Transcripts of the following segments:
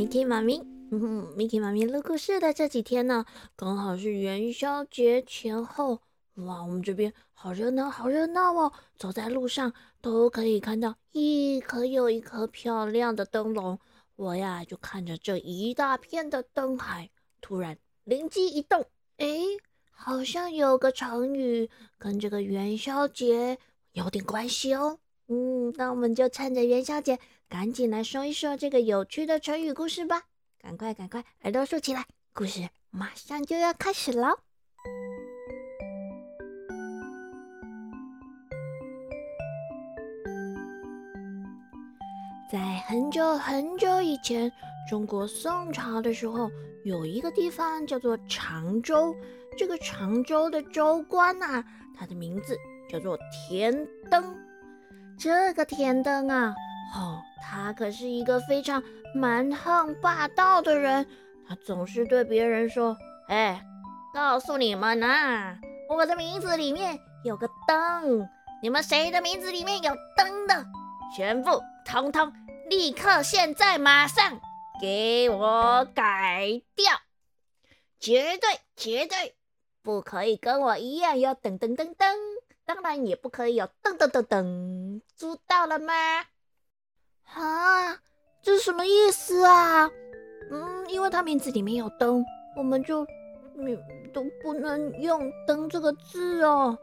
Miki 妈咪。嗯哼，Miki 妈咪录故事的这几天呢，刚好是元宵节前后。哇，我们这边好热闹，好热闹哦！走在路上都可以看到一颗又一颗漂亮的灯笼。我呀，就看着这一大片的灯海，突然灵机一动，哎，好像有个成语跟这个元宵节有点关系哦。嗯，那我们就趁着元宵节，赶紧来说一说这个有趣的成语故事吧！赶快，赶快，耳朵竖起来，故事马上就要开始了。在很久很久以前，中国宋朝的时候，有一个地方叫做常州。这个常州的州官呐，他的名字叫做田登。这个田灯啊，哦，他可是一个非常蛮横霸道的人。他总是对别人说：“哎，告诉你们呐，我的名字里面有个灯，你们谁的名字里面有灯的，全部通通立刻现在马上给我改掉，绝对绝对不可以跟我一样有噔噔噔噔。”当然也不可以有噔噔噔噔，知道了吗？啊，这什么意思啊？嗯，因为他名字里面有灯，我们就你都不能用“灯”这个字哦。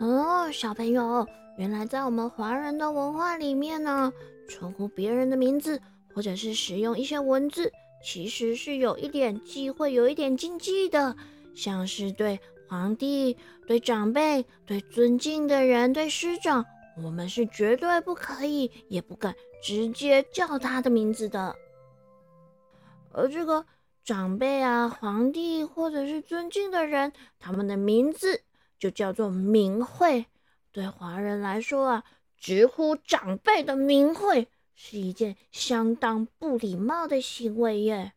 哦，小朋友，原来在我们华人的文化里面呢，称呼别人的名字或者是使用一些文字，其实是有一点忌讳、有一点禁忌的，像是对。皇帝对长辈、对尊敬的人、对师长，我们是绝对不可以，也不敢直接叫他的名字的。而这个长辈啊、皇帝或者是尊敬的人，他们的名字就叫做名讳。对华人来说啊，直呼长辈的名讳是一件相当不礼貌的行为耶。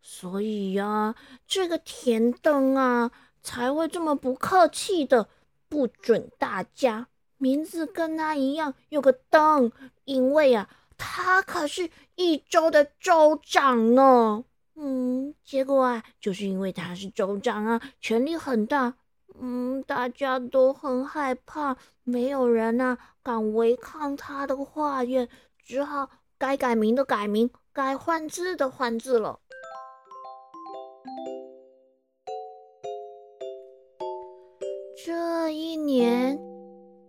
所以呀，这个田灯啊。才会这么不客气的不准大家名字跟他一样有个灯，因为啊，他可是一州的州长呢。嗯，结果啊，就是因为他是州长啊，权力很大，嗯，大家都很害怕，没有人啊敢违抗他的话也只好该改名的改名，该换字的换字了。一年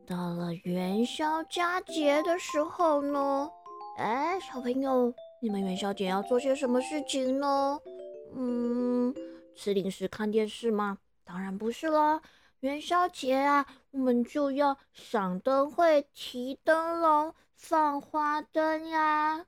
到了元宵佳节的时候呢，哎，小朋友，你们元宵节要做些什么事情呢？嗯，吃零食、看电视吗？当然不是啦，元宵节啊，我们就要赏灯会、提灯笼、放花灯呀。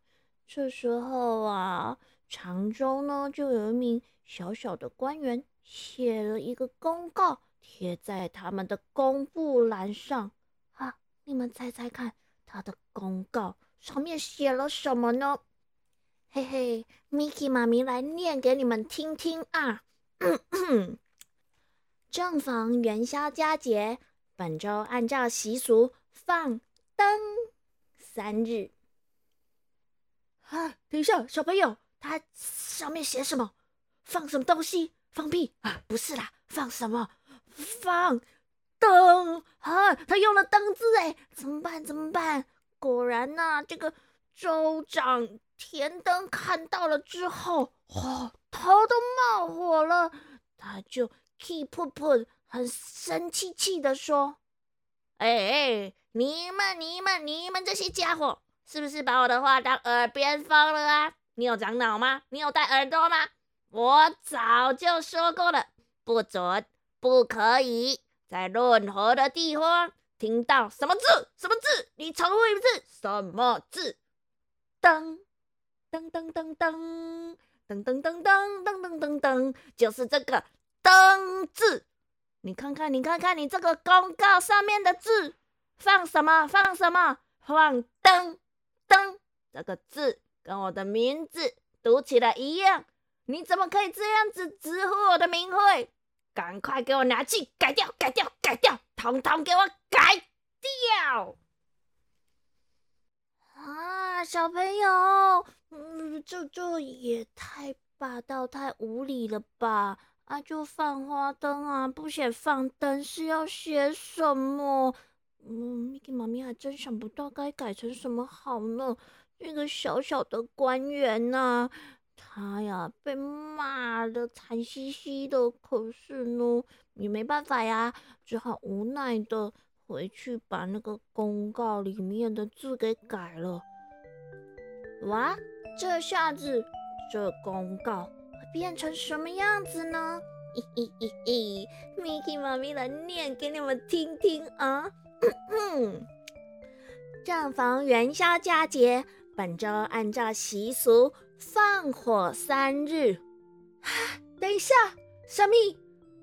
这时候啊，常州呢就有一名小小的官员写了一个公告。贴在他们的公布栏上啊！你们猜猜看，他的公告上面写了什么呢？嘿嘿，Miki 妈咪来念给你们听听啊！正逢元宵佳节，本周按照习俗放灯三日。啊，等一下，小朋友，它上面写什么？放什么东西？放屁啊？不是啦，放什么？放灯啊！他用了“灯”字，哎，怎么办？怎么办？果然呐，这个州长田灯看到了之后，哇，头都冒火了。他就 keep put 很生气气的说：“哎哎，你们、你们、你们这些家伙，是不是把我的话当耳边风了啊？你有长脑吗？你有戴耳朵吗？我早就说过了，不准。”不可以在任何的地方听到什么字？什么字？你重复一次，什么字？噔噔噔噔噔噔噔噔噔噔噔噔，就是这个“噔”字。你看看，你看看，你这个公告上面的字，放什么？放什么？放“噔噔这个字，跟我的名字读起来一样。你怎么可以这样子直呼我的名讳？赶快给我拿去改掉，改掉，改掉，统统给我改掉！啊，小朋友，嗯，这这也太霸道、太无理了吧？啊，就放花灯啊，不写放灯是要写什么？嗯，Mickey 妈咪还真想不到该改成什么好呢。那个小小的官员呐，他呀被骂的惨兮兮的，可是呢也没办法呀，只好无奈的回去把那个公告里面的字给改了。哇，这下子这公告会变成什么样子呢？嘿嘿嘿嘿，Mickey 妈咪来念给你们听听啊。正逢元宵佳节，本周按照习俗放火三日。啊 等一下，小咪，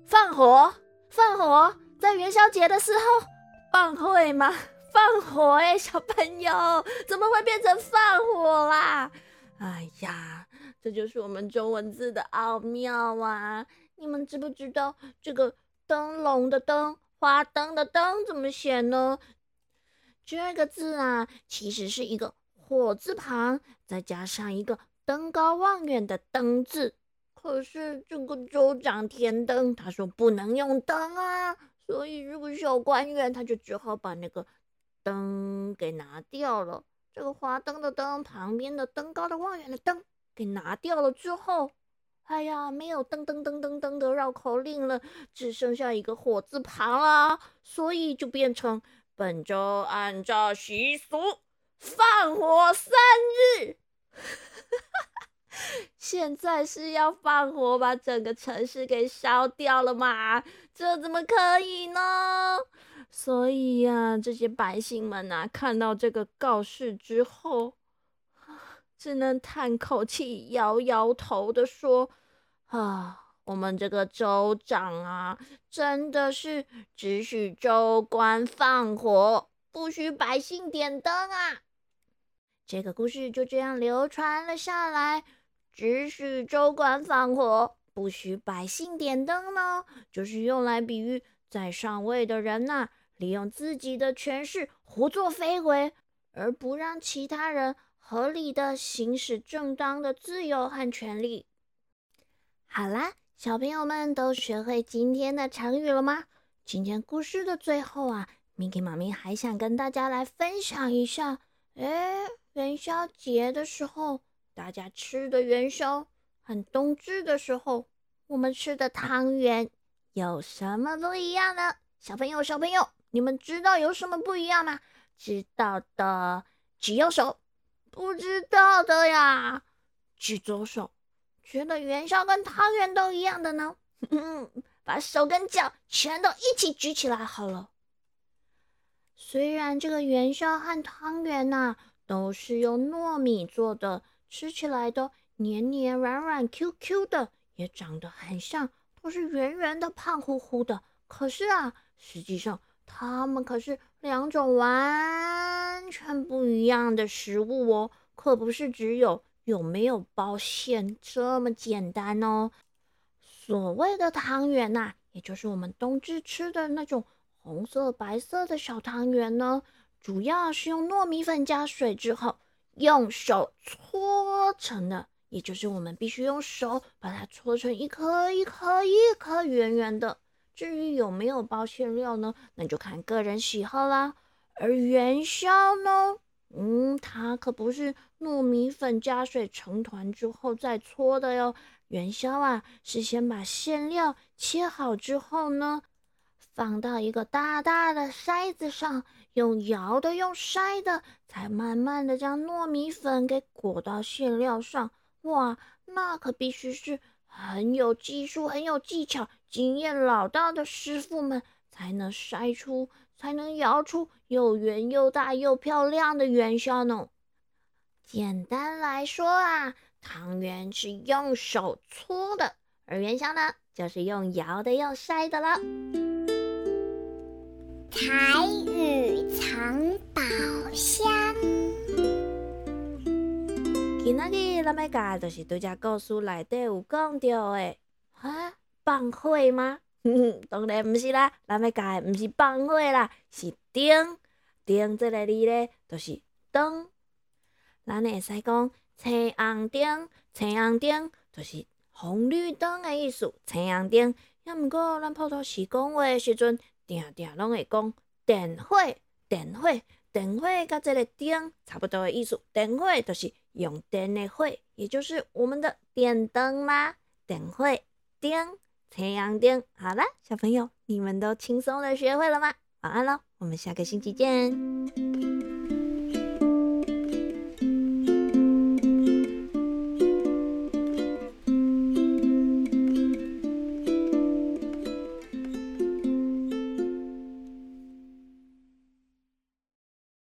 放火？放火？在元宵节的时候放会吗？放火哎，小朋友，怎么会变成放火啦？哎呀，这就是我们中文字的奥妙啊！你们知不知道这个灯笼的灯？花灯的灯怎么写呢？这个字啊，其实是一个火字旁，再加上一个登高望远的登字。可是这个州长田登他说不能用灯啊，所以这个小官员他就只好把那个灯给拿掉了。这个花灯的灯旁边的登高的望远的灯给拿掉了之后。哎呀，没有噔噔噔噔噔的绕口令了，只剩下一个火字旁啦，所以就变成本周按照习俗放火三日。现在是要放火把整个城市给烧掉了吗？这怎么可以呢？所以呀，这些百姓们呐，看到这个告示之后，只能叹口气，摇摇头的说。啊，我们这个州长啊，真的是只许州官放火，不许百姓点灯啊！这个故事就这样流传了下来。只许州官放火，不许百姓点灯呢，就是用来比喻在上位的人呐，利用自己的权势胡作非为，而不让其他人合理的行使正当的自由和权利。好啦，小朋友们都学会今天的成语了吗？今天故事的最后啊，Miki 妈咪还想跟大家来分享一下，哎，元宵节的时候大家吃的元宵和冬至的时候我们吃的汤圆有什么不一样呢？小朋友，小朋友，你们知道有什么不一样吗？知道的举右手，不知道的呀举左手。觉得元宵跟汤圆都一样的呢？把手跟脚全都一起举起来好了。虽然这个元宵和汤圆呐都是用糯米做的，吃起来都黏黏软软 Q Q 的，也长得很像，都是圆圆的、胖乎乎的。可是啊，实际上它们可是两种完全不一样的食物哦，可不是只有。有没有包馅这么简单哦？所谓的汤圆呐，也就是我们冬至吃的那种红色、白色的小汤圆呢，主要是用糯米粉加水之后用手搓成的，也就是我们必须用手把它搓成一颗一颗一颗圆圆的。至于有没有包馅料呢，那就看个人喜好啦。而元宵呢？嗯，它可不是糯米粉加水成团之后再搓的哟。元宵啊，是先把馅料切好之后呢，放到一个大大的筛子上，用摇的，用筛的，才慢慢的将糯米粉给裹到馅料上。哇，那可必须是很有技术、很有技巧、经验老道的师傅们才能筛出。才能摇出又圆又大又漂亮的元宵呢。简单来说啊，汤圆是用手搓的，而元宵呢，就是用摇的、用筛的了。台语藏宝箱。今仔日咱要教就是对只故事内底有讲到的，啊，放火吗？当然毋是啦，咱要教的毋是放火啦，是灯。灯这个字咧，就是灯。咱会使讲，青红灯，青红灯就是红绿灯的意思。青红灯，也毋过咱普通时讲话的时阵，定定拢会讲电火，电火，电火，甲这个灯差不多的意思。电火就是用电的火，也就是我们的电灯啦。电火灯，太阳灯。好了，小朋友，你们都轻松的学会了吗？晚安喽，我们下个星期见。